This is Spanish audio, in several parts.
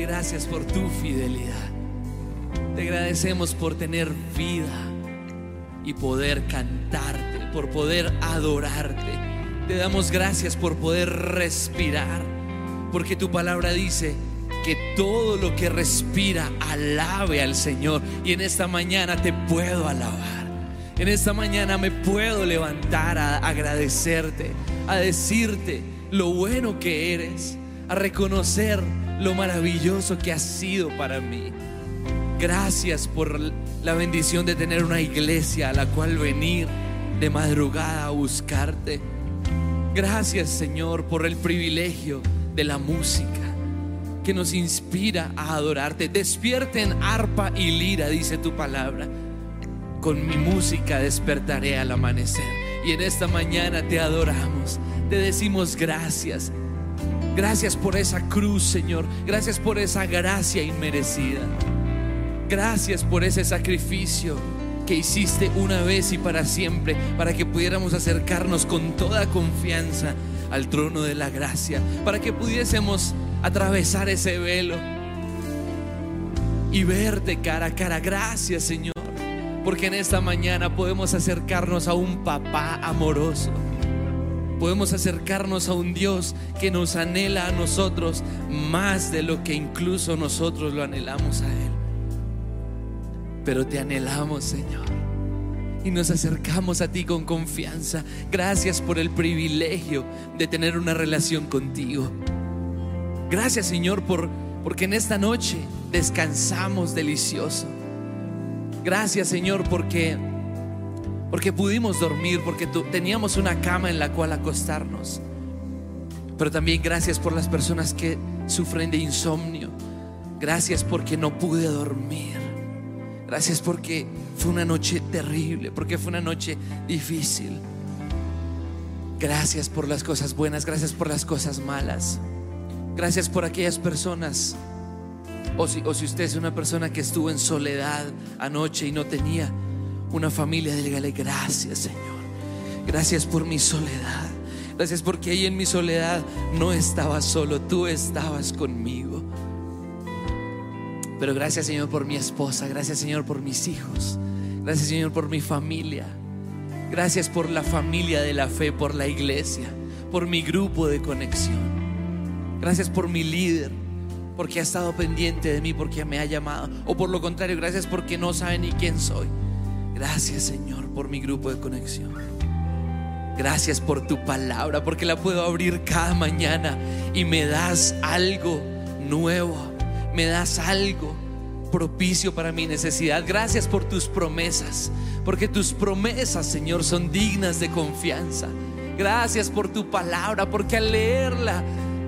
gracias por tu fidelidad. Te agradecemos por tener vida y poder cantarte, por poder adorarte. Te damos gracias por poder respirar, porque tu palabra dice que todo lo que respira alabe al Señor. Y en esta mañana te puedo alabar. En esta mañana me puedo levantar a agradecerte, a decirte lo bueno que eres, a reconocer lo maravilloso que has sido para mí. Gracias por la bendición de tener una iglesia a la cual venir de madrugada a buscarte. Gracias Señor por el privilegio de la música que nos inspira a adorarte. Despierten arpa y lira, dice tu palabra. Con mi música despertaré al amanecer. Y en esta mañana te adoramos, te decimos gracias. Gracias por esa cruz, Señor. Gracias por esa gracia inmerecida. Gracias por ese sacrificio que hiciste una vez y para siempre, para que pudiéramos acercarnos con toda confianza al trono de la gracia, para que pudiésemos atravesar ese velo y verte cara a cara. Gracias Señor, porque en esta mañana podemos acercarnos a un papá amoroso. Podemos acercarnos a un Dios que nos anhela a nosotros más de lo que incluso nosotros lo anhelamos a Él pero te anhelamos, Señor. Y nos acercamos a ti con confianza. Gracias por el privilegio de tener una relación contigo. Gracias, Señor, por porque en esta noche descansamos delicioso. Gracias, Señor, porque porque pudimos dormir, porque teníamos una cama en la cual acostarnos. Pero también gracias por las personas que sufren de insomnio. Gracias porque no pude dormir. Gracias porque fue una noche terrible, porque fue una noche difícil. Gracias por las cosas buenas, gracias por las cosas malas. Gracias por aquellas personas. O si, o si usted es una persona que estuvo en soledad anoche y no tenía una familia, dígale gracias Señor. Gracias por mi soledad. Gracias porque ahí en mi soledad no estaba solo, tú estabas conmigo. Pero gracias Señor por mi esposa, gracias Señor por mis hijos, gracias Señor por mi familia, gracias por la familia de la fe, por la iglesia, por mi grupo de conexión. Gracias por mi líder, porque ha estado pendiente de mí, porque me ha llamado. O por lo contrario, gracias porque no sabe ni quién soy. Gracias Señor por mi grupo de conexión. Gracias por tu palabra, porque la puedo abrir cada mañana y me das algo nuevo me das algo propicio para mi necesidad. Gracias por tus promesas, porque tus promesas, Señor, son dignas de confianza. Gracias por tu palabra, porque al leerla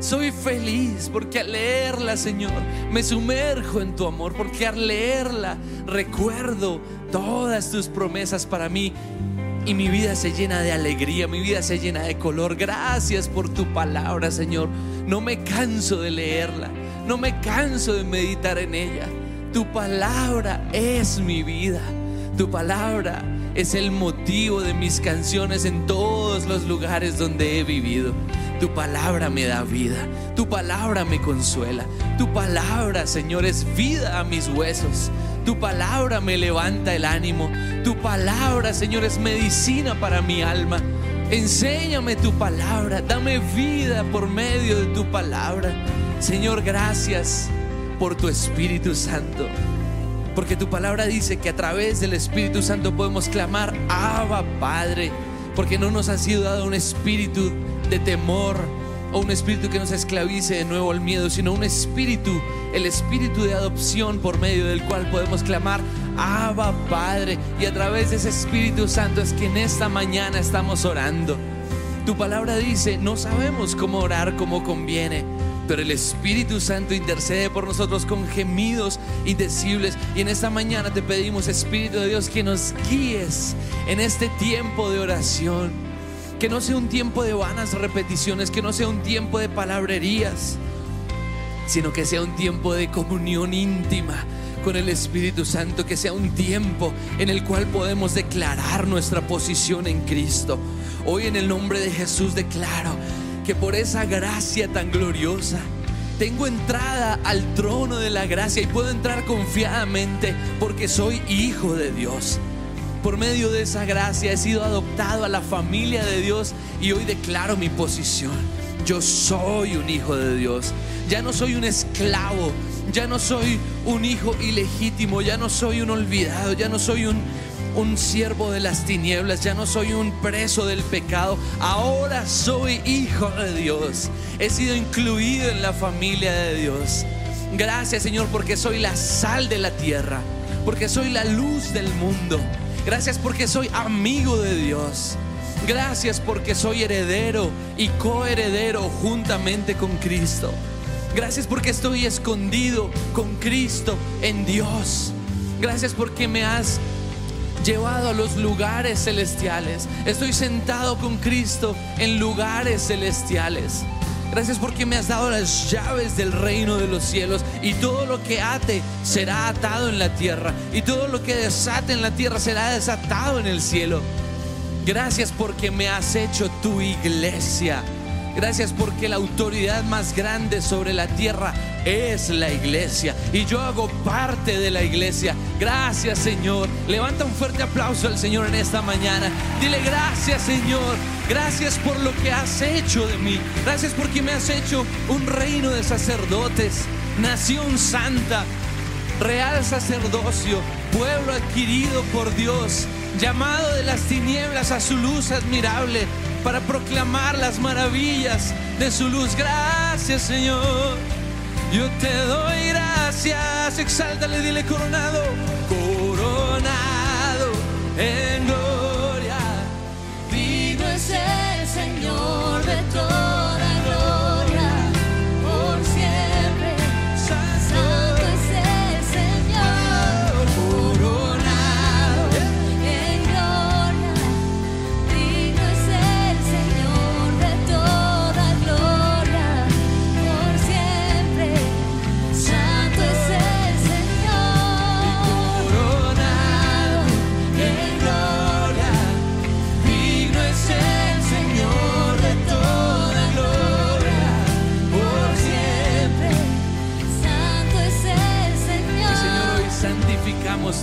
soy feliz, porque al leerla, Señor, me sumerjo en tu amor, porque al leerla recuerdo todas tus promesas para mí. Y mi vida se llena de alegría, mi vida se llena de color. Gracias por tu palabra, Señor. No me canso de leerla. No me canso de meditar en ella. Tu palabra es mi vida. Tu palabra es el motivo de mis canciones en todos los lugares donde he vivido. Tu palabra me da vida. Tu palabra me consuela. Tu palabra, Señor, es vida a mis huesos. Tu palabra me levanta el ánimo. Tu palabra, Señor, es medicina para mi alma. Enséñame tu palabra. Dame vida por medio de tu palabra. Señor, gracias por tu Espíritu Santo. Porque tu palabra dice que a través del Espíritu Santo podemos clamar, Abba Padre. Porque no nos ha sido dado un espíritu de temor o un espíritu que nos esclavice de nuevo al miedo, sino un espíritu, el espíritu de adopción por medio del cual podemos clamar, Abba Padre. Y a través de ese Espíritu Santo es que en esta mañana estamos orando. Tu palabra dice, no sabemos cómo orar como conviene pero el Espíritu Santo intercede por nosotros con gemidos indecibles. Y en esta mañana te pedimos, Espíritu de Dios, que nos guíes en este tiempo de oración. Que no sea un tiempo de vanas repeticiones, que no sea un tiempo de palabrerías, sino que sea un tiempo de comunión íntima con el Espíritu Santo, que sea un tiempo en el cual podemos declarar nuestra posición en Cristo. Hoy en el nombre de Jesús declaro que por esa gracia tan gloriosa, tengo entrada al trono de la gracia y puedo entrar confiadamente porque soy hijo de Dios. Por medio de esa gracia he sido adoptado a la familia de Dios y hoy declaro mi posición. Yo soy un hijo de Dios. Ya no soy un esclavo. Ya no soy un hijo ilegítimo. Ya no soy un olvidado. Ya no soy un, un siervo de las tinieblas. Ya no soy un preso del pecado. Ahora soy hijo de Dios. He sido incluido en la familia de Dios. Gracias Señor porque soy la sal de la tierra. Porque soy la luz del mundo. Gracias porque soy amigo de Dios. Gracias porque soy heredero y coheredero juntamente con Cristo. Gracias porque estoy escondido con Cristo en Dios. Gracias porque me has llevado a los lugares celestiales. Estoy sentado con Cristo en lugares celestiales. Gracias porque me has dado las llaves del reino de los cielos y todo lo que ate será atado en la tierra y todo lo que desate en la tierra será desatado en el cielo. Gracias porque me has hecho tu iglesia. Gracias porque la autoridad más grande sobre la tierra es la iglesia. Y yo hago parte de la iglesia. Gracias Señor. Levanta un fuerte aplauso al Señor en esta mañana. Dile gracias Señor. Gracias por lo que has hecho de mí. Gracias porque me has hecho un reino de sacerdotes. Nación santa. Real sacerdocio. Pueblo adquirido por Dios llamado de las tinieblas a su luz admirable, para proclamar las maravillas de su luz. Gracias, Señor. Yo te doy gracias. Exáltale, dile coronado. Coronado en gloria. Digno es el Señor de toda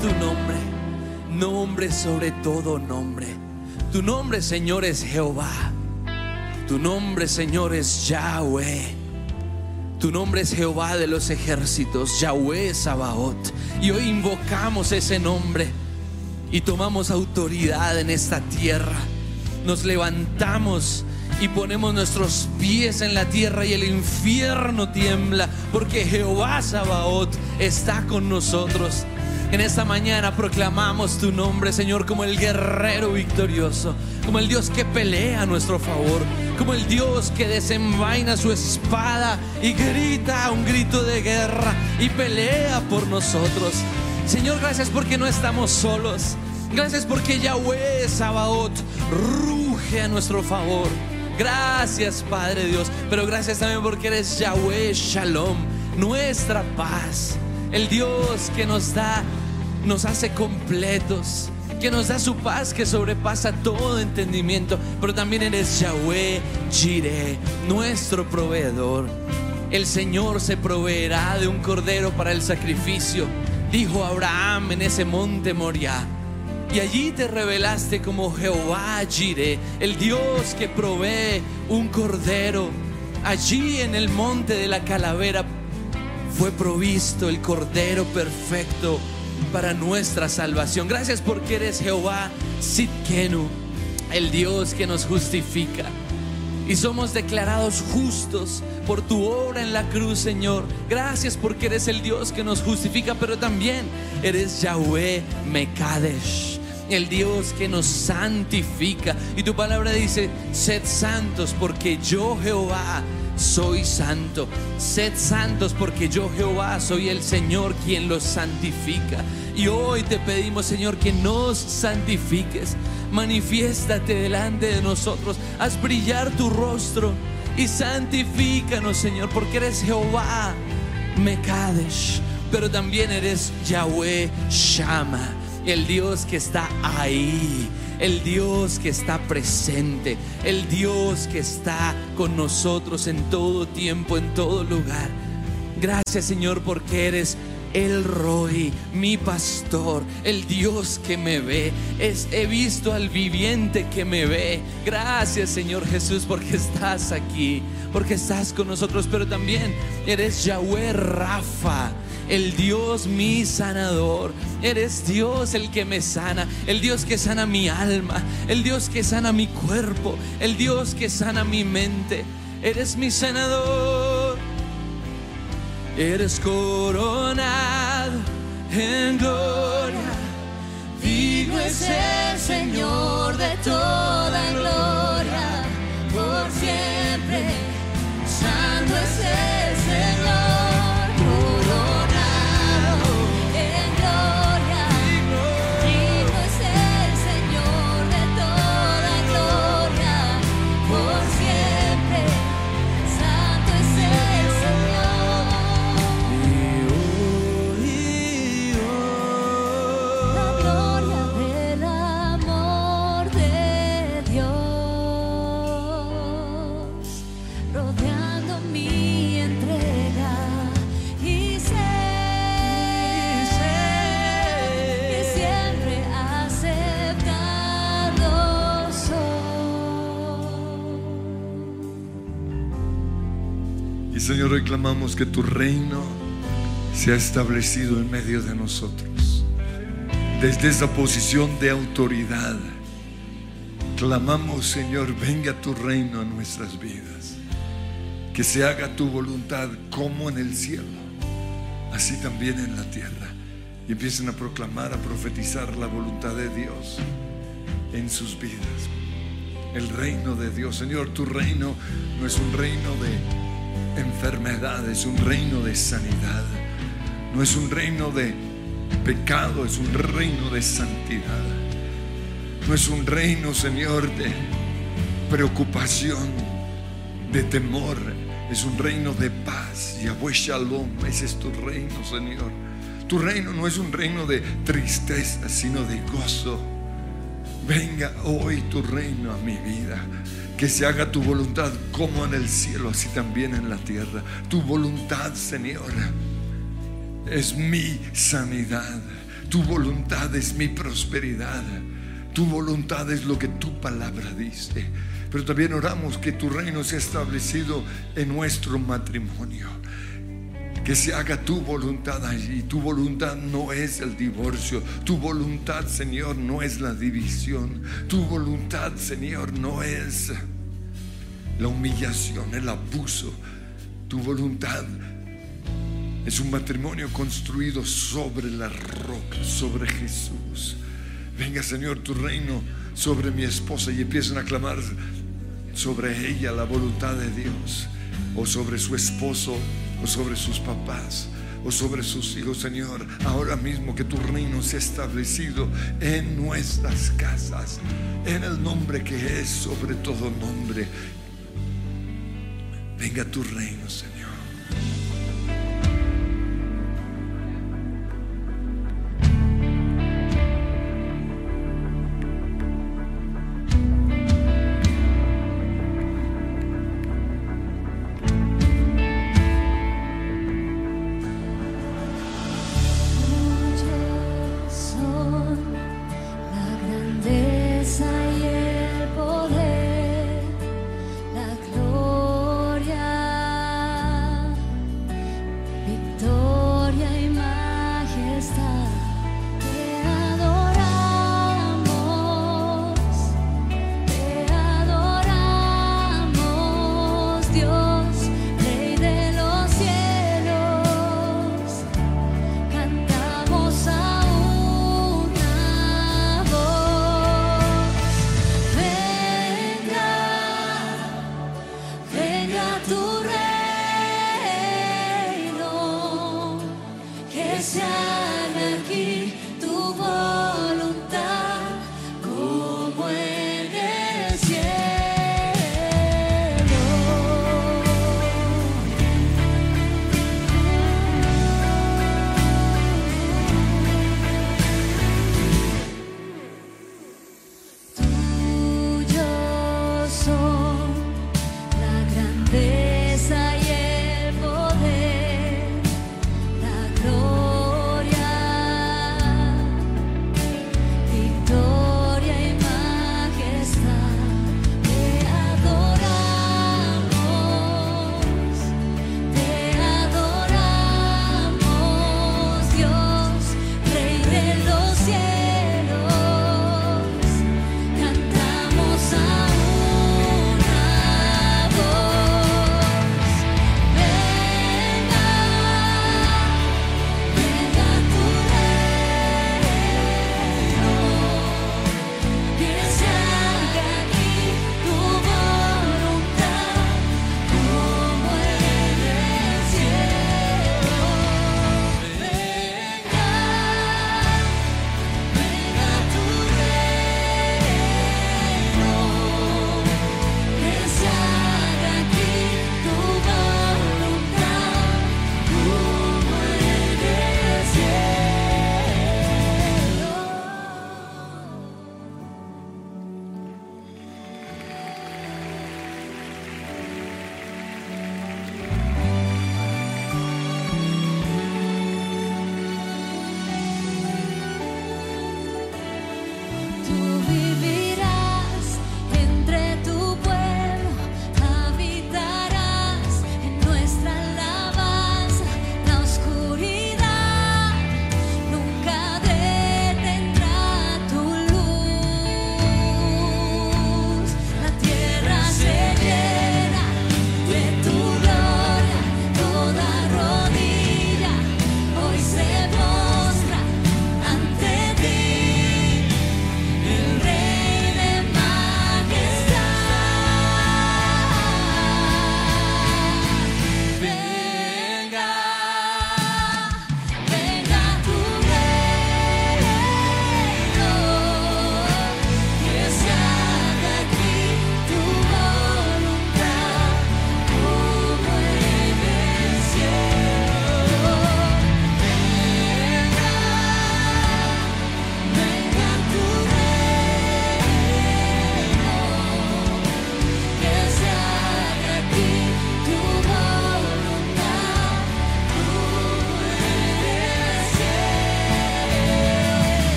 tu nombre, nombre sobre todo nombre. Tu nombre, Señor, es Jehová. Tu nombre, Señor, es Yahweh. Tu nombre es Jehová de los ejércitos, Yahweh Sabaoth. Y hoy invocamos ese nombre y tomamos autoridad en esta tierra. Nos levantamos y ponemos nuestros pies en la tierra y el infierno tiembla porque Jehová Sabaoth está con nosotros. En esta mañana proclamamos tu nombre, Señor, como el guerrero victorioso, como el Dios que pelea a nuestro favor, como el Dios que desenvaina su espada y grita un grito de guerra y pelea por nosotros. Señor, gracias porque no estamos solos. Gracias porque Yahweh Sabaoth ruge a nuestro favor. Gracias, Padre Dios. Pero gracias también porque eres Yahweh Shalom, nuestra paz. El Dios que nos da, nos hace completos. Que nos da su paz que sobrepasa todo entendimiento. Pero también eres Yahweh Jireh, nuestro proveedor. El Señor se proveerá de un cordero para el sacrificio, dijo Abraham en ese monte Moriah. Y allí te revelaste como Jehová Jireh, el Dios que provee un cordero. Allí en el monte de la calavera fue provisto el cordero perfecto para nuestra salvación. Gracias porque eres Jehová Sitkenu, el Dios que nos justifica. Y somos declarados justos por tu obra en la cruz, Señor. Gracias porque eres el Dios que nos justifica, pero también eres Yahweh Mekadesh, el Dios que nos santifica. Y tu palabra dice, sed santos porque yo Jehová soy santo. Sed santos porque yo Jehová soy el Señor quien los santifica. Y hoy te pedimos, Señor, que nos santifiques. Manifiéstate delante de nosotros. Haz brillar tu rostro y santifícanos, Señor, porque eres Jehová Mekadesh, pero también eres Yahweh Shama, el Dios que está ahí, el Dios que está presente, el Dios que está con nosotros en todo tiempo, en todo lugar. Gracias Señor porque eres el Roy, mi pastor, el Dios que me ve. Es, he visto al viviente que me ve. Gracias Señor Jesús porque estás aquí, porque estás con nosotros, pero también eres Yahweh Rafa. El Dios mi sanador, eres Dios el que me sana, el Dios que sana mi alma, el Dios que sana mi cuerpo, el Dios que sana mi mente, eres mi sanador. Eres coronado en gloria. Digno es el Señor de toda gloria, por siempre. Santo es el Señor, reclamamos que tu reino se ha establecido en medio de nosotros. Desde esa posición de autoridad, clamamos, Señor, venga tu reino a nuestras vidas. Que se haga tu voluntad como en el cielo, así también en la tierra. Y empiecen a proclamar, a profetizar la voluntad de Dios en sus vidas. El reino de Dios. Señor, tu reino no es un reino de enfermedad, es un reino de sanidad. No es un reino de pecado, es un reino de santidad. No es un reino, Señor, de preocupación, de temor. Es un reino de paz. Yahweh Shalom, ese es tu reino, Señor. Tu reino no es un reino de tristeza, sino de gozo. Venga hoy tu reino a mi vida. Que se haga tu voluntad como en el cielo, así también en la tierra. Tu voluntad, Señor, es mi sanidad. Tu voluntad es mi prosperidad. Tu voluntad es lo que tu palabra dice. Pero también oramos que tu reino sea establecido en nuestro matrimonio. Que se haga tu voluntad allí. Tu voluntad no es el divorcio. Tu voluntad, Señor, no es la división. Tu voluntad, Señor, no es la humillación, el abuso. Tu voluntad es un matrimonio construido sobre la roca, sobre Jesús. Venga, Señor, tu reino sobre mi esposa y empiezan a clamar sobre ella la voluntad de Dios, o sobre su esposo, o sobre sus papás, o sobre sus hijos, Señor. Ahora mismo que tu reino sea establecido en nuestras casas, en el nombre que es sobre todo nombre. Venga tu reino, Señor.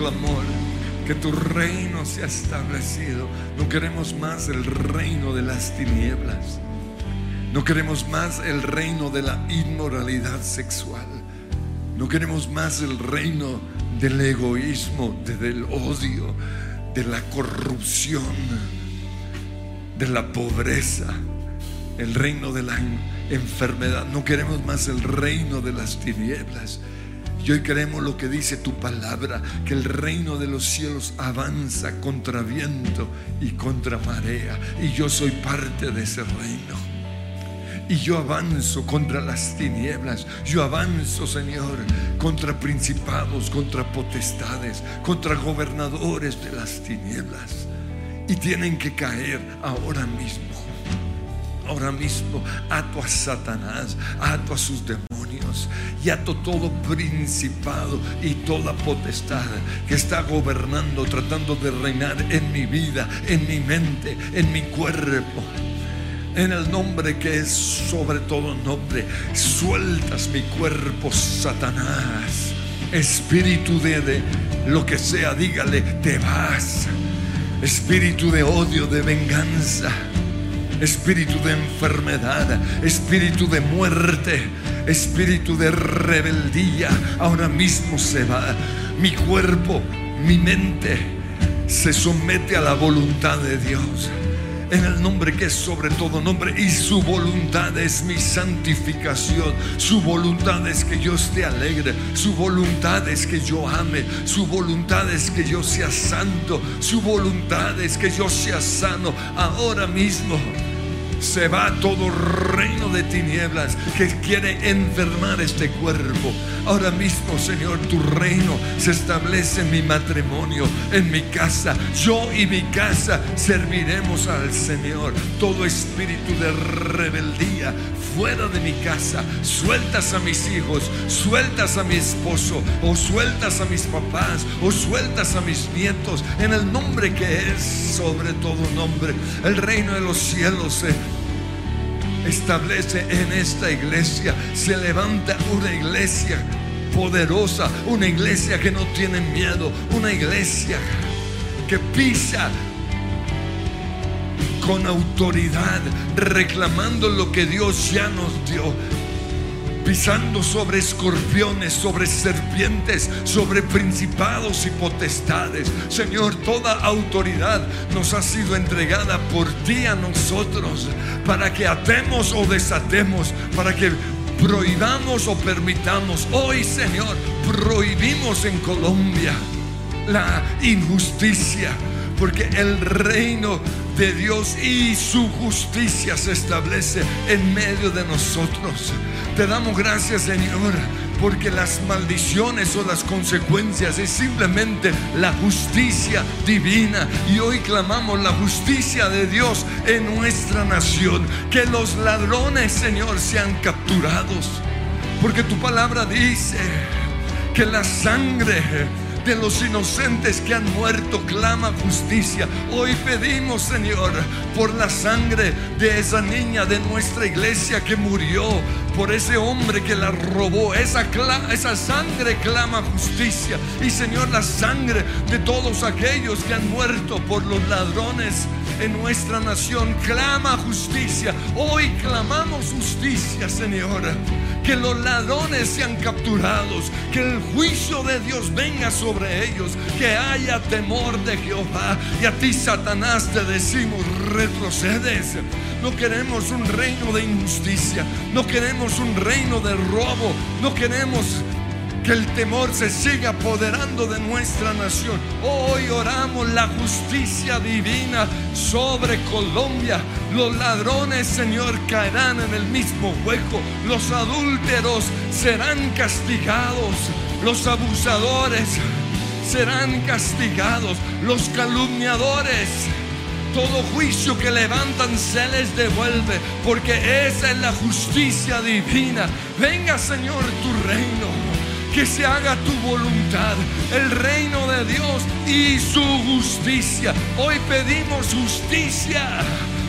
Clamor. Que tu reino sea establecido. No queremos más el reino de las tinieblas. No queremos más el reino de la inmoralidad sexual. No queremos más el reino del egoísmo, del odio, de la corrupción, de la pobreza, el reino de la enfermedad. No queremos más el reino de las tinieblas. Y hoy queremos lo que dice tu palabra, que el reino de los cielos avanza contra viento y contra marea. Y yo soy parte de ese reino. Y yo avanzo contra las tinieblas. Yo avanzo, Señor, contra principados, contra potestades, contra gobernadores de las tinieblas. Y tienen que caer ahora mismo. Ahora mismo ato a Satanás, ato a sus demonios y ato todo principado y toda potestad que está gobernando, tratando de reinar en mi vida, en mi mente, en mi cuerpo en el nombre que es sobre todo nombre. Sueltas mi cuerpo, Satanás. Espíritu de, lo que sea, dígale, te vas. Espíritu de odio, de venganza. Espíritu de enfermedad, espíritu de muerte, espíritu de rebeldía, ahora mismo se va. Mi cuerpo, mi mente se somete a la voluntad de Dios. En el nombre que es sobre todo nombre y su voluntad es mi santificación. Su voluntad es que yo esté alegre, su voluntad es que yo ame, su voluntad es que yo sea santo, su voluntad es que yo sea sano ahora mismo se va todo reino de tinieblas que quiere enfermar este cuerpo. Ahora mismo, Señor, tu reino se establece en mi matrimonio, en mi casa. Yo y mi casa serviremos al Señor. Todo espíritu de rebeldía fuera de mi casa, sueltas a mis hijos, sueltas a mi esposo, o sueltas a mis papás, o sueltas a mis nietos, en el nombre que es sobre todo nombre. El reino de los cielos se establece en esta iglesia. Se levanta una iglesia poderosa, una iglesia que no tiene miedo, una iglesia que pisa con autoridad, reclamando lo que Dios ya nos dio pisando sobre escorpiones, sobre serpientes, sobre principados y potestades. Señor, toda autoridad nos ha sido entregada por ti a nosotros para que atemos o desatemos, para que prohibamos o permitamos. Hoy, Señor, prohibimos en Colombia la injusticia, porque el reino de Dios y su justicia se establece en medio de nosotros. Te damos gracias, Señor, porque las maldiciones o las consecuencias es simplemente la justicia divina. Y hoy clamamos la justicia de Dios en nuestra nación. Que los ladrones, Señor, sean capturados. Porque tu palabra dice que la sangre de los inocentes que han muerto clama justicia. Hoy pedimos, Señor, por la sangre de esa niña de nuestra iglesia que murió, por ese hombre que la robó. Esa, esa sangre clama justicia. Y, Señor, la sangre de todos aquellos que han muerto por los ladrones en nuestra nación clama justicia. Hoy clamamos justicia, Señor. Que los ladrones sean capturados, que el juicio de Dios venga sobre ellos, que haya temor de Jehová. Y a ti, Satanás, te decimos, retrocedes. No queremos un reino de injusticia, no queremos un reino de robo, no queremos que el temor se siga apoderando de nuestra nación. Hoy oramos la justicia divina sobre Colombia. Los ladrones, Señor, caerán en el mismo hueco. Los adúlteros serán castigados. Los abusadores serán castigados. Los calumniadores. Todo juicio que levantan se les devuelve, porque esa es la justicia divina. Venga, Señor, tu reino que se haga tu voluntad, el reino de Dios y su justicia. Hoy pedimos justicia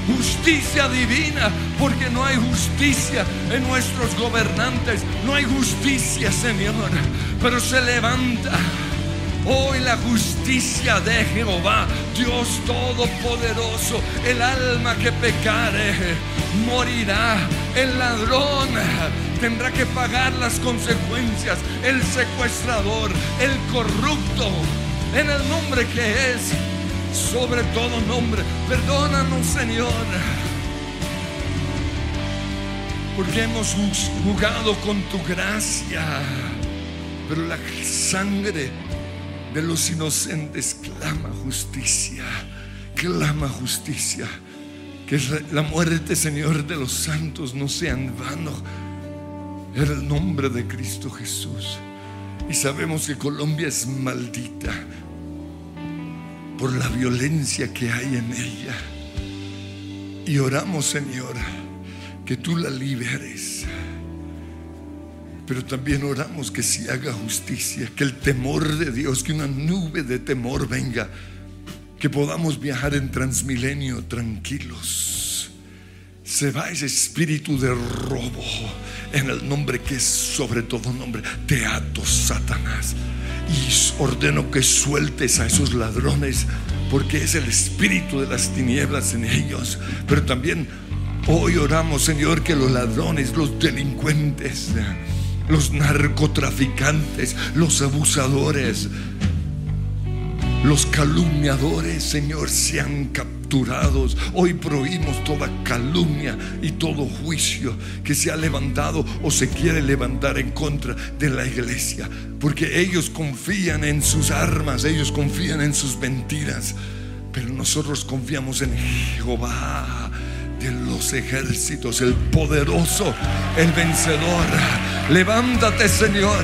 justicia divina, porque no hay justicia en nuestros gobernantes, no hay justicia, Señor, pero se levanta. Hoy la justicia de Jehová, Dios Todopoderoso, el alma que pecare morirá, el ladrón tendrá que pagar las consecuencias, el secuestrador, el corrupto, en el nombre que es sobre todo nombre. Perdónanos, Señor, porque hemos jugado con tu gracia, pero la sangre de los inocentes clama justicia, clama justicia. Que la muerte, Señor, de los santos no sea en vano. En el nombre de Cristo Jesús. Y sabemos que Colombia es maldita por la violencia que hay en ella. Y oramos, Señor, que tú la liberes. Pero también oramos que se haga justicia, que el temor de Dios, que una nube de temor venga, que podamos viajar en transmilenio tranquilos. Se va ese espíritu de robo en el nombre que es sobre todo nombre. Te ato, Satanás y ordeno que sueltes a esos ladrones, porque es el espíritu de las tinieblas en ellos. Pero también hoy oramos, Señor, que los ladrones, los delincuentes, los narcotraficantes, los abusadores, los calumniadores, Señor, sean capturados. Hoy prohibimos toda calumnia y todo juicio que se ha levantado o se quiere levantar en contra de la iglesia. Porque ellos confían en sus armas, ellos confían en sus mentiras. Pero nosotros confiamos en Jehová de los ejércitos, el poderoso, el vencedor. Levántate, Señor,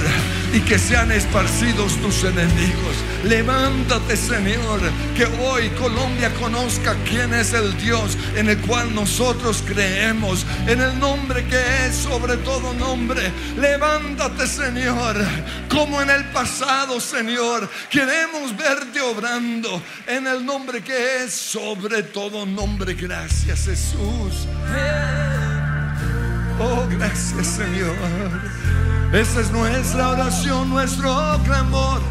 y que sean esparcidos tus enemigos. Levántate, Señor, que hoy Colombia conozca quién es el Dios en el cual nosotros creemos, en el nombre que es sobre todo nombre. Levántate, Señor, como en el pasado, Señor. Queremos verte obrando en el nombre que es sobre todo nombre. Gracias, Jesús. Oh, gracias Señor. Esa es nuestra oración, nuestro clamor.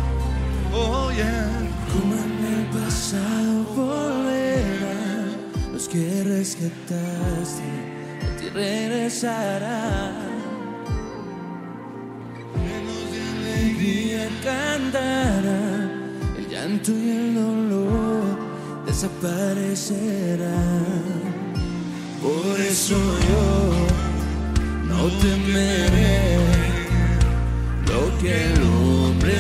Oh, yeah. Como en el pasado volverá, los que rescataste a ti regresarán. Llenos de alegría cantará, el llanto y el dolor desaparecerán. Por eso yo no temeré lo que el hombre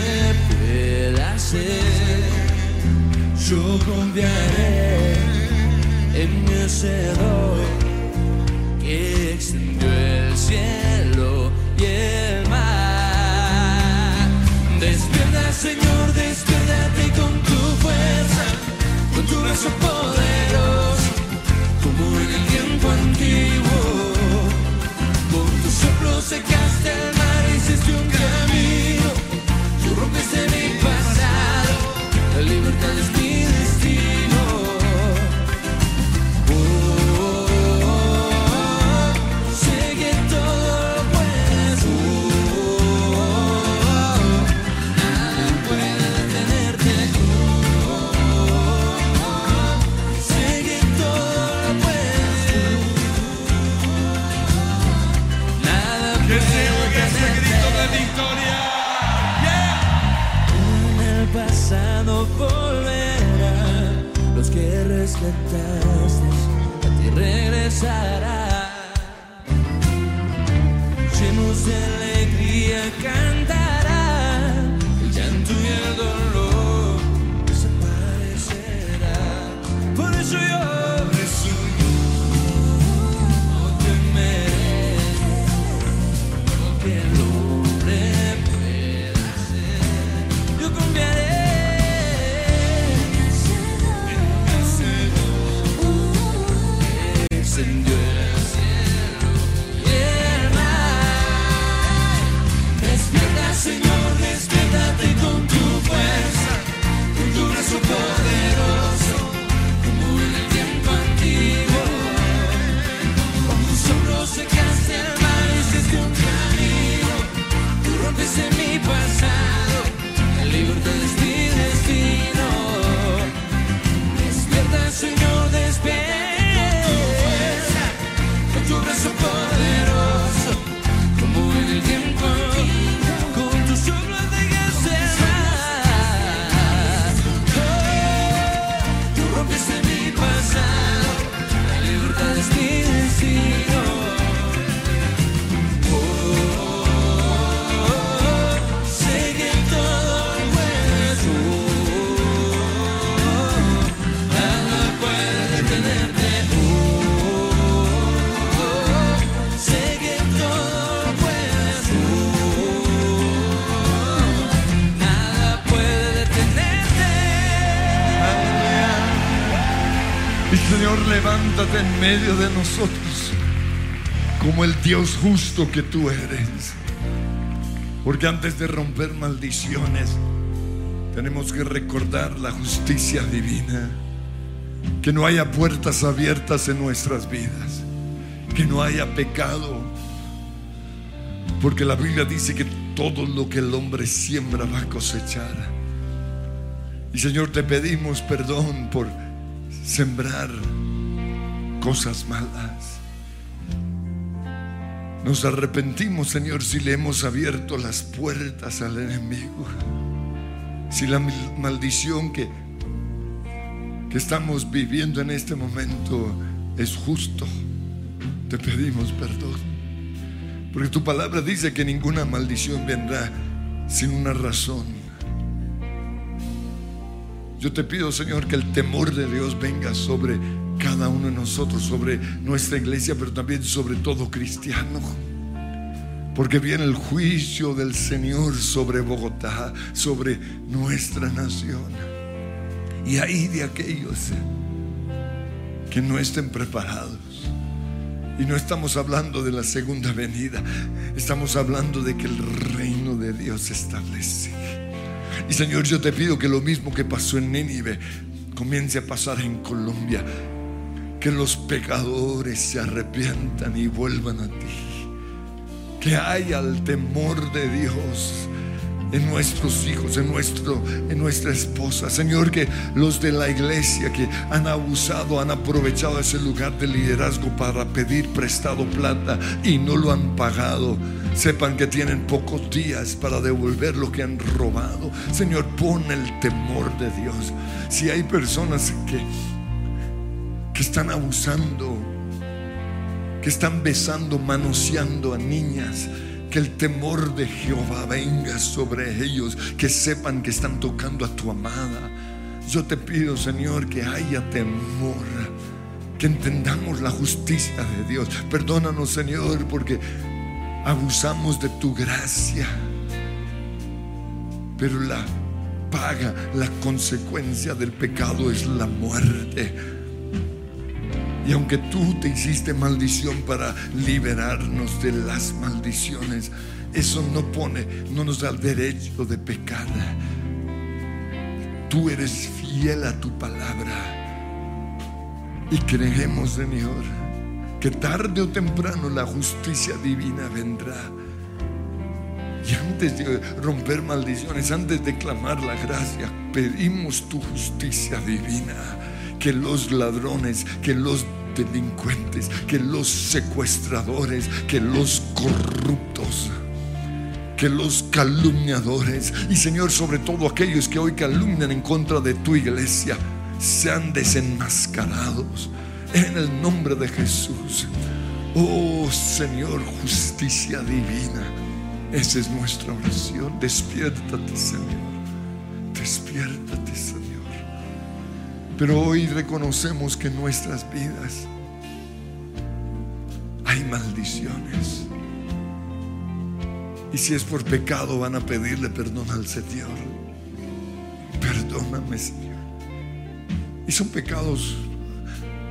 pueda hacer. Yo confiaré en mi Hacedor que extendió el cielo y el mar. Despierta, Señor, despiértate con tu fuerza, con tu brazo el tiempo antiguo. Con tu soplo secaste el mar y hiciste un camino. Tú rompiste mi pasado, la libertad es rescataste a ti regresarán. Llenos de alegría cantarán, levántate en medio de nosotros como el Dios justo que tú eres. Porque antes de romper maldiciones, tenemos que recordar la justicia divina. Que no haya puertas abiertas en nuestras vidas. Que no haya pecado. Porque la Biblia dice que todo lo que el hombre siembra va a cosechar. Y Señor, te pedimos perdón por sembrar cosas malas. Nos arrepentimos, Señor, si le hemos abierto las puertas al enemigo. Si la maldición que, que estamos viviendo en este momento es justo, te pedimos perdón. Porque tu palabra dice que ninguna maldición vendrá sin una razón. Yo te pido, Señor, que el temor de Dios venga sobre cada uno de nosotros, sobre nuestra iglesia, pero también sobre todo cristiano. Porque viene el juicio del Señor sobre Bogotá, sobre nuestra nación. Y ahí de aquellos que no estén preparados. Y no estamos hablando de la segunda venida, estamos hablando de que el reino de Dios se establece. Y Señor, yo te pido que lo mismo que pasó en Nínive comience a pasar en Colombia. Que los pecadores se arrepientan y vuelvan a ti. Que haya el temor de Dios en nuestros hijos, en, nuestro, en nuestra esposa. Señor, que los de la iglesia que han abusado, han aprovechado ese lugar de liderazgo para pedir prestado plata y no lo han pagado. Sepan que tienen pocos días para devolver lo que han robado. Señor, pon el temor de Dios. Si hay personas que, que están abusando, que están besando, manoseando a niñas, que el temor de Jehová venga sobre ellos, que sepan que están tocando a tu amada. Yo te pido, Señor, que haya temor, que entendamos la justicia de Dios. Perdónanos, Señor, porque abusamos de tu gracia. Pero la paga, la consecuencia del pecado es la muerte. Y aunque tú te hiciste maldición para liberarnos de las maldiciones, eso no pone, no nos da el derecho de pecar. Tú eres fiel a tu palabra. Y creemos, Señor, que tarde o temprano la justicia divina vendrá. Y antes de romper maldiciones, antes de clamar la gracia, pedimos tu justicia divina. Que los ladrones, que los delincuentes, que los secuestradores, que los corruptos, que los calumniadores y Señor sobre todo aquellos que hoy calumnian en contra de tu iglesia sean desenmascarados en el nombre de Jesús. Oh Señor, justicia divina. Esa es nuestra oración. Despiértate, Señor. Despiértate, Señor. Pero hoy reconocemos que en nuestras vidas hay maldiciones. Y si es por pecado van a pedirle perdón al Señor. Perdóname, Señor. Y son pecados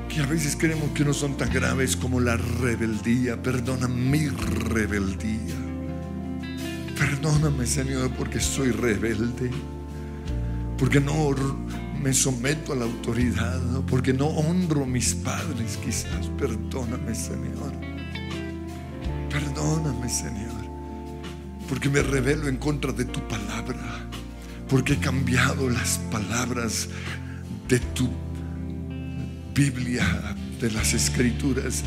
que a veces creemos que no son tan graves como la rebeldía. Perdona mi rebeldía. Perdóname, Señor, porque soy rebelde. Porque no me someto a la autoridad, porque no honro a mis padres quizás. Perdóname, Señor. Perdóname, Señor. Porque me revelo en contra de tu palabra. Porque he cambiado las palabras de tu Biblia, de las escrituras,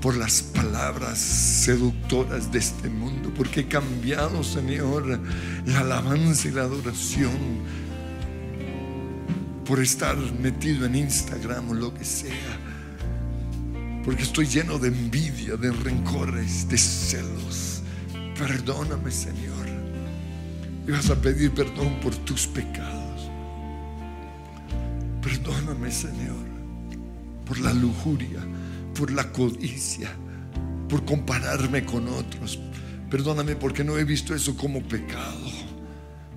por las palabras seductoras de este mundo. Porque he cambiado, Señor, la alabanza y la adoración por estar metido en Instagram o lo que sea. Porque estoy lleno de envidia, de rencores, de celos. Perdóname, Señor. Y vas a pedir perdón por tus pecados. Perdóname, Señor, por la lujuria, por la codicia, por compararme con otros. Perdóname porque no he visto eso como pecado.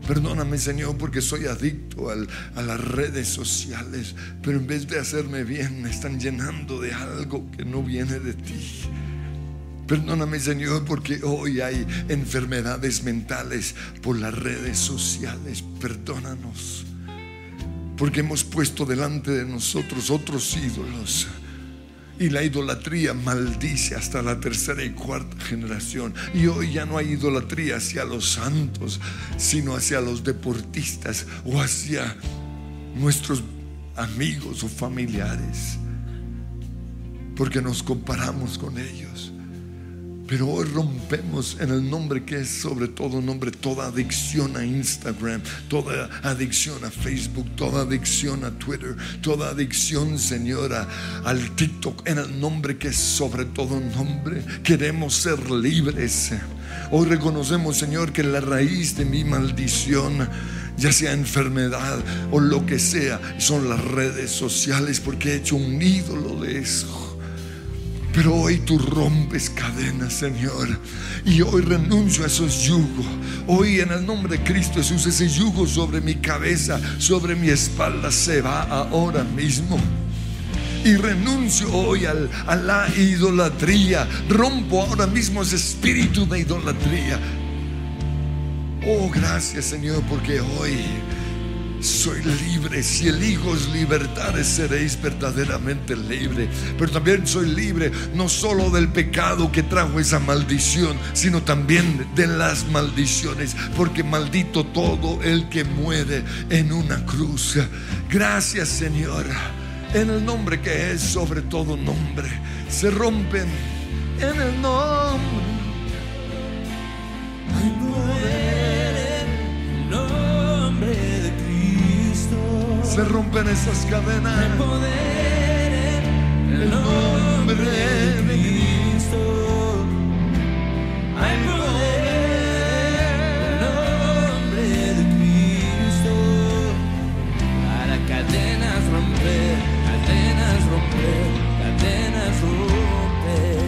Perdóname, Señor, porque soy adicto a las redes sociales, pero en vez de hacerme bien, me están llenando de algo que no viene de ti. Perdóname, Señor, porque hoy hay enfermedades mentales por las redes sociales. Perdónanos, porque hemos puesto delante de nosotros otros ídolos. Y la idolatría maldice hasta la tercera y cuarta generación. Y hoy ya no hay idolatría hacia los santos, sino hacia los deportistas o hacia nuestros amigos o familiares. Porque nos comparamos con ellos. Pero hoy rompemos en el nombre que es sobre todo nombre toda adicción a Instagram, toda adicción a Facebook, toda adicción a Twitter, toda adicción, Señora, al TikTok, en el nombre que es sobre todo nombre. Queremos ser libres. Hoy reconocemos, Señor, que la raíz de mi maldición ya sea enfermedad o lo que sea, son las redes sociales, porque he hecho un ídolo de eso. Pero hoy tú rompes cadenas, Señor. Y hoy renuncio a esos yugos. Hoy en el nombre de Cristo Jesús, ese yugo sobre mi cabeza, sobre mi espalda, se va ahora mismo. Y renuncio hoy a la idolatría. Rompo ahora mismo ese espíritu de idolatría. Oh, gracias Señor, porque hoy soy libre. Si elijo libertades, seréis verdaderamente libre. Pero también soy libre no solo del pecado que trajo esa maldición, sino también de las maldiciones. Porque maldito todo el que muere en una cruz. Gracias Señor. En el nombre que es sobre todo nombre. Se rompen en el nombre. Se rompen esas Hay cadenas. poder en el nombre de Cristo. Hay poder en el nombre de Cristo. Para cadenas romper, cadenas romper, cadenas romper.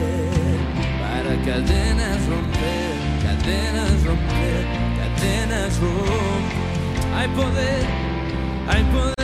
Para cadenas romper, cadenas romper, cadenas romper. Hay poder, hay poder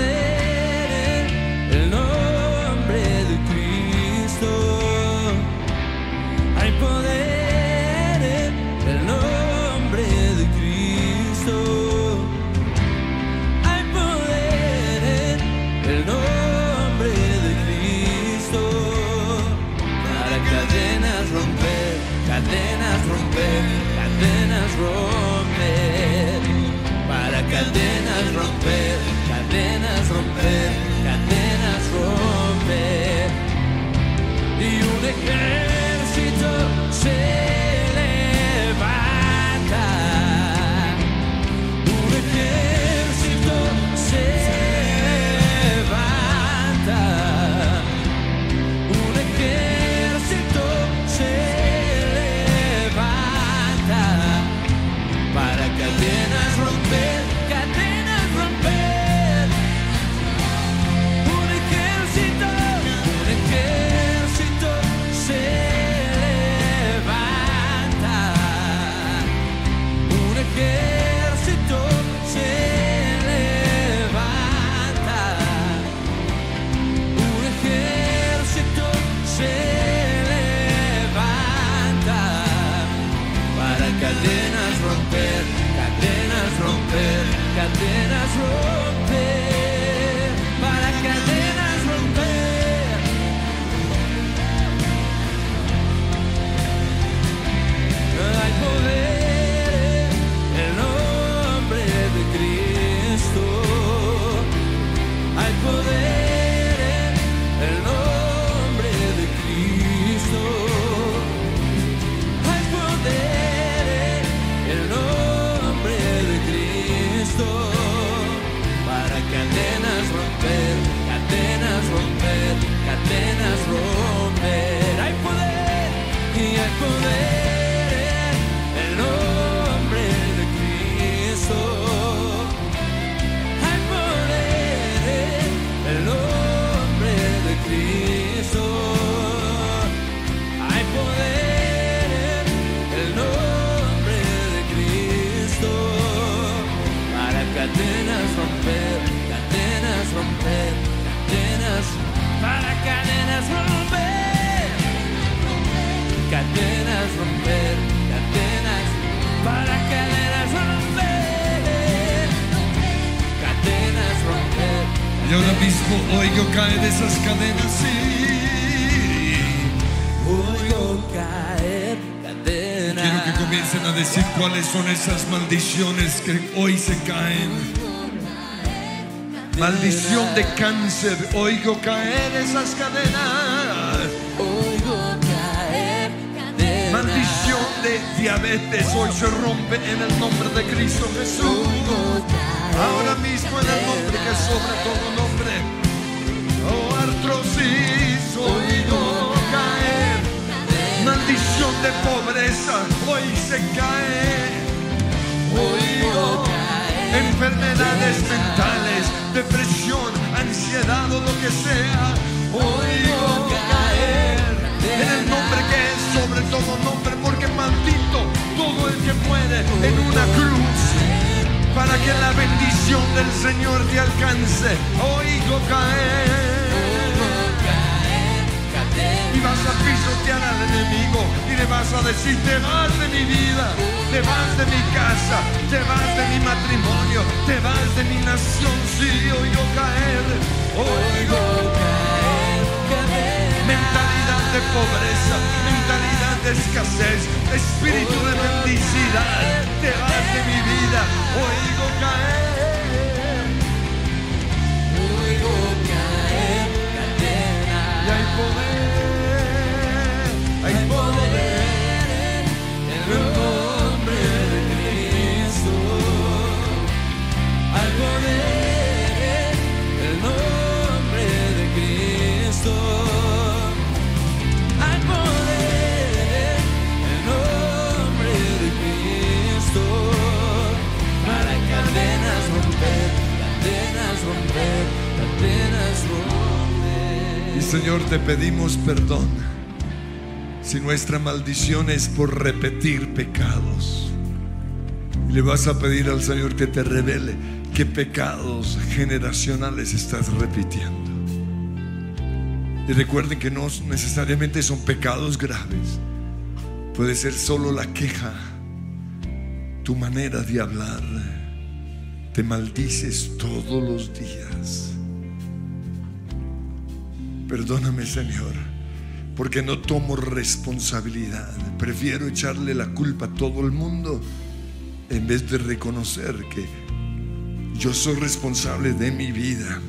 son esas maldiciones que hoy se caen. Maldición de cáncer, oigo caer esas cadenas. Maldición de diabetes, hoy se rompe en el nombre de Cristo Jesús. Ahora mismo en el nombre que sobre todo nombre. Oh, artrosis, oigo. Maldición de pobreza, hoy se cae. Oigo enfermedades mentales, depresión, ansiedad o lo que sea. Oigo caer en el nombre que es sobre todo nombre, porque maldito todo el que muere en una cruz para que la bendición del Señor te alcance. Oigo caer. Al enemigo y le vas a decir, te vas de mi vida, te vas de mi casa, te vas de mi matrimonio, te vas de mi nación. Sí, oigo caer, oigo caer. Mentalidad de pobreza, mentalidad de escasez, espíritu de mendicidad, te vas de mi vida, oigo caer. Señor, te pedimos perdón si nuestra maldición es por repetir pecados. Le vas a pedir al Señor que te revele qué pecados generacionales estás repitiendo. Y recuerden que no necesariamente son pecados graves. Puede ser solo la queja, tu manera de hablar. Te maldices todos los días. Perdóname, Señor, porque no tomo responsabilidad. Prefiero echarle la culpa a todo el mundo en vez de reconocer que yo soy responsable de mi vida.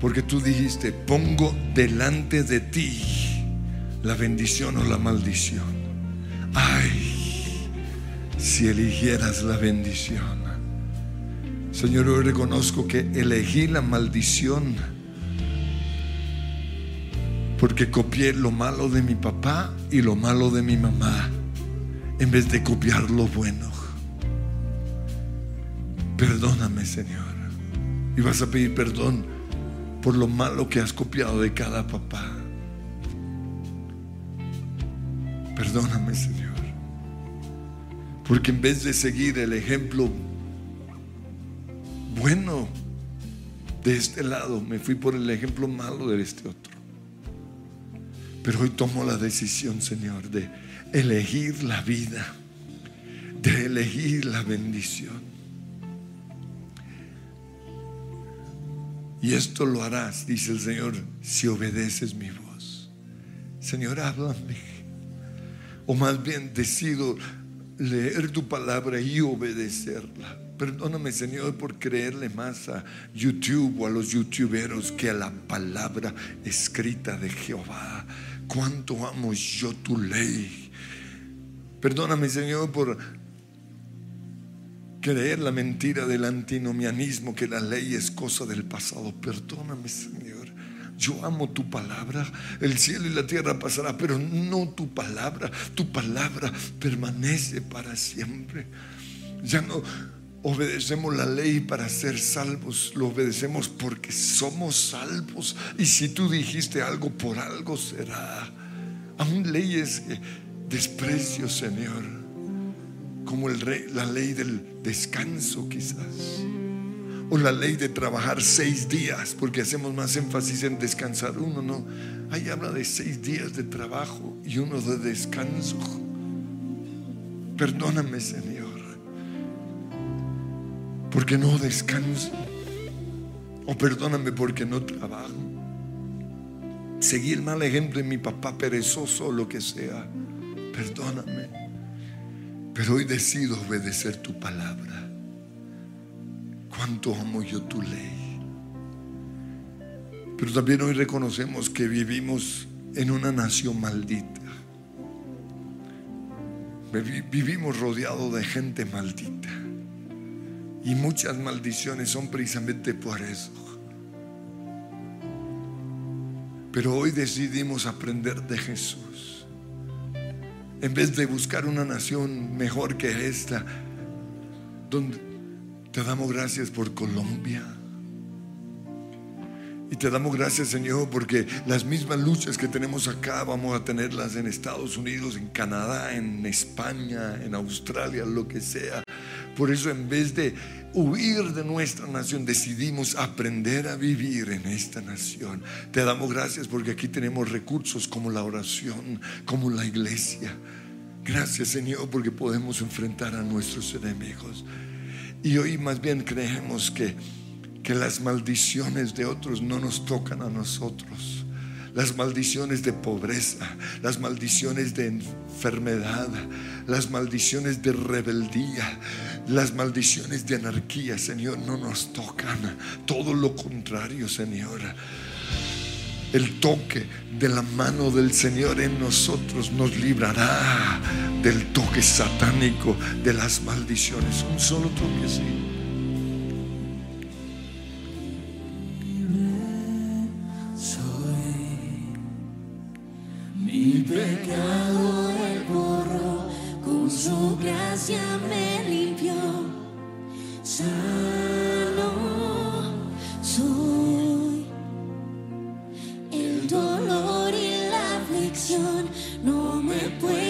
Porque tú dijiste, pongo delante de ti la bendición o la maldición. Ay, si eligieras la bendición. Señor, hoy reconozco que elegí la maldición porque copié lo malo de mi papá y lo malo de mi mamá en vez de copiar lo bueno. Perdóname, Señor. Y vas a pedir perdón por lo malo que has copiado de cada papá. Perdóname, Señor. Porque en vez de seguir el ejemplo bueno de este lado, me fui por el ejemplo malo de este otro. Pero hoy tomo la decisión, Señor, de elegir la vida, de elegir la bendición. Y esto lo harás, dice el Señor, si obedeces mi voz. Señor, háblame. O más bien decido leer tu palabra y obedecerla. Perdóname, Señor, por creerle más a YouTube o a los youtuberos que a la palabra escrita de Jehová. Cuánto amo yo tu ley. Perdóname, Señor, por creer la mentira del antinomianismo, que la ley es cosa del pasado. Perdóname, Señor. Yo amo tu palabra. El cielo y la tierra pasará, pero no tu palabra. Tu palabra permanece para siempre. Ya no obedecemos la ley para ser salvos, lo obedecemos porque somos salvos. Y si tú dijiste algo, por algo será. Aún leyes que desprecio, Señor, como la ley del descanso quizás, o la ley de trabajar seis días, porque hacemos más énfasis en descansar uno, no. Ahí habla de seis días de trabajo y uno de descanso. Perdóname, Señor porque no descanso. O perdóname porque no trabajo. Seguí el mal ejemplo de mi papá perezoso o lo que sea. Perdóname. Pero hoy decido obedecer tu palabra. Cuánto amo yo tu ley. Pero también hoy reconocemos que vivimos en una nación maldita. Vivi- Vivimos rodeados de gente maldita. Y muchas maldiciones son precisamente por eso. Pero hoy decidimos aprender de Jesús. En vez de buscar una nación mejor que esta, donde te damos gracias por Colombia. Y te damos gracias, Señor, porque las mismas luchas que tenemos acá vamos a tenerlas en Estados Unidos, en Canadá, en España, en Australia, lo que sea. Por eso, en vez de huir de nuestra nación, decidimos aprender a vivir en esta nación. Te damos gracias porque aquí tenemos recursos como la oración, como la iglesia. Gracias, Señor, porque podemos enfrentar a nuestros enemigos. Y hoy más bien creemos que, que las maldiciones de otros no nos tocan a nosotros. Las maldiciones de pobreza, las maldiciones de enfermedad, las maldiciones de rebeldía, las maldiciones de anarquía, Señor, no nos tocan. Todo lo contrario, Señor. El toque de la mano del Señor en nosotros nos librará del toque satánico de las maldiciones. Un solo toque, sí. El dolor y la aflicción no me pueden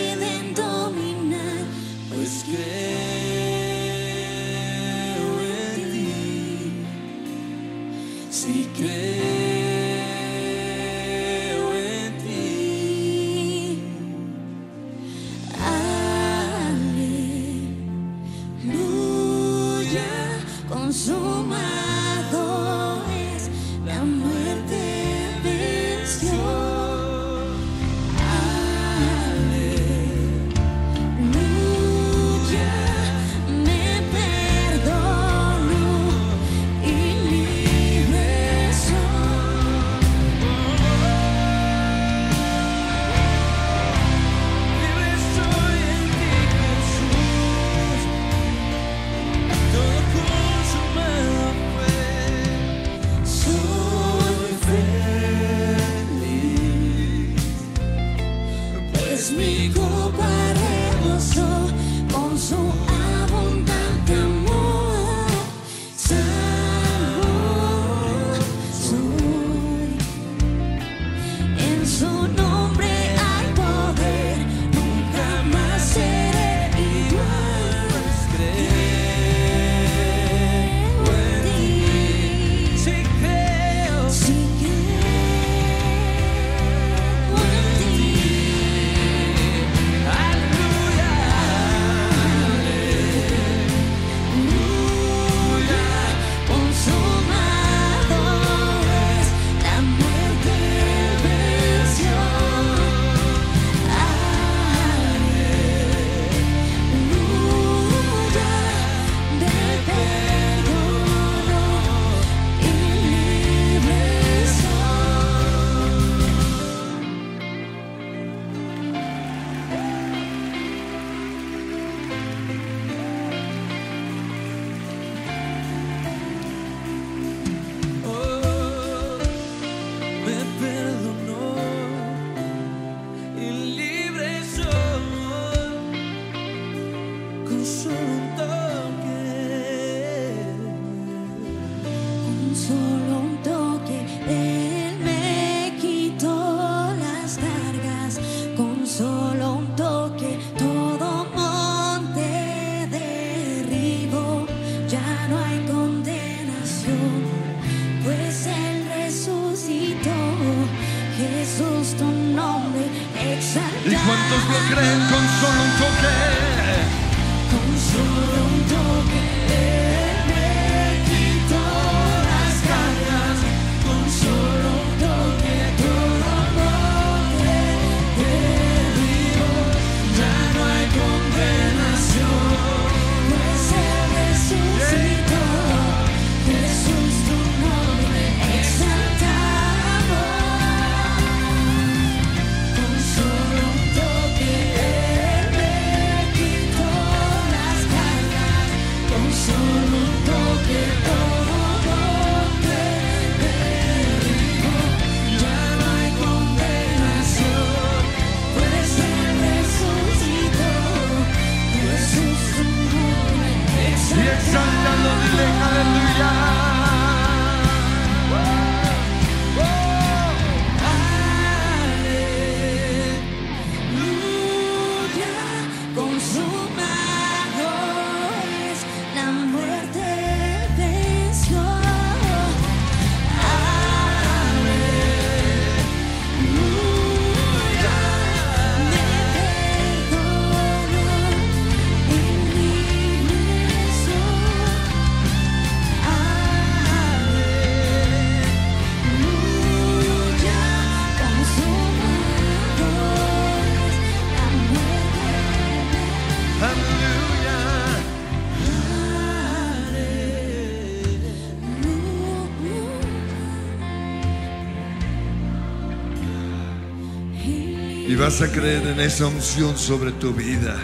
vas a creer en esa unción sobre tu vida.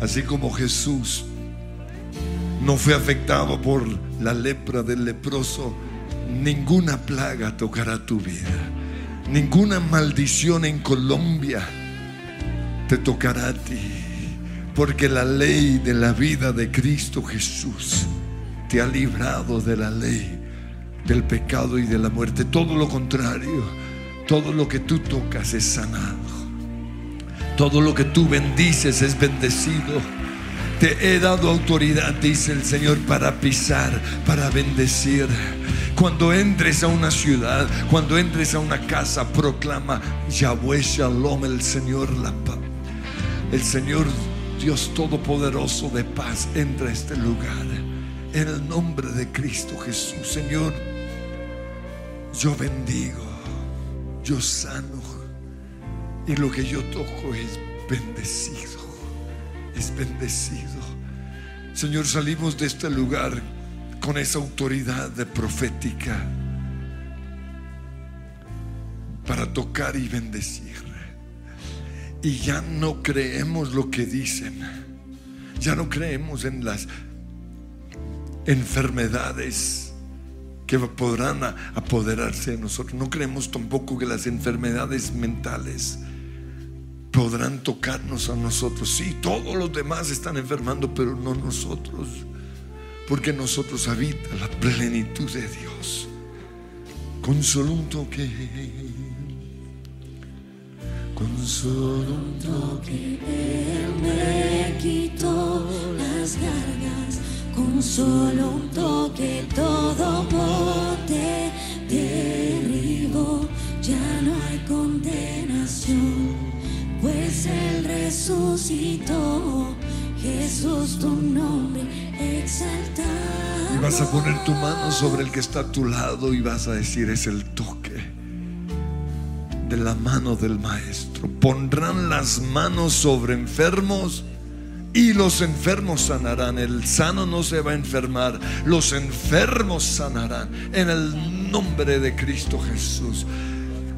Así como Jesús no fue afectado por la lepra del leproso, ninguna plaga tocará tu vida. Ninguna maldición en Colombia te tocará a ti. Porque la ley de la vida de Cristo Jesús te ha librado de la ley del pecado y de la muerte. Todo lo contrario, todo lo que tú tocas es sanado. Todo lo que tú bendices es bendecido. Te he dado autoridad, dice el Señor, para pisar, para bendecir. Cuando entres a una ciudad, cuando entres a una casa, proclama Yahweh Shalom, el Señor la paz. El Señor Dios Todopoderoso de paz entra a este lugar. En el nombre de Cristo Jesús, Señor, yo bendigo, yo sano. Y lo que yo toco es bendecido, es bendecido. Señor, salimos de este lugar con esa autoridad de profética para tocar y bendecir. Y ya no creemos lo que dicen. Ya no creemos en las enfermedades que podrán apoderarse de nosotros. No creemos tampoco que las enfermedades mentales podrán tocarnos a nosotros. Sí, todos los demás están enfermando, pero no nosotros. Porque nosotros habita la plenitud de Dios. Con solo un toque. Con solo un toque. Él me quitó las cargas con solo un toque todo bote derribo ya no hay condenación él resucitó Jesús tu nombre exaltado Y vas a poner tu mano sobre el que está a tu lado y vas a decir es el toque de la mano del maestro. Pondrán las manos sobre enfermos y los enfermos sanarán. El sano no se va a enfermar. Los enfermos sanarán en el nombre de Cristo Jesús.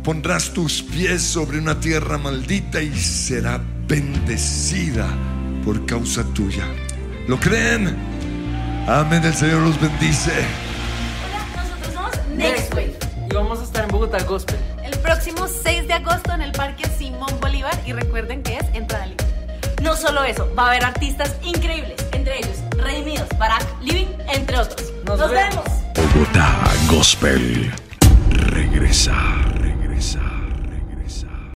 Pondrás tus pies sobre una tierra maldita y será bendecida por causa tuya. ¿Lo creen? Amén. El Señor los bendice. Nosotros somos Next Wave. Y vamos a estar en Bogotá Gospel. El próximo 6 de agosto en el Parque Simón Bolívar y recuerden que es entrada libre. No solo eso, va a haber artistas increíbles, entre ellos Redimidos, Barack, Living, entre otros. Nos Nos, vemos. vemos. Bogotá Gospel regresa.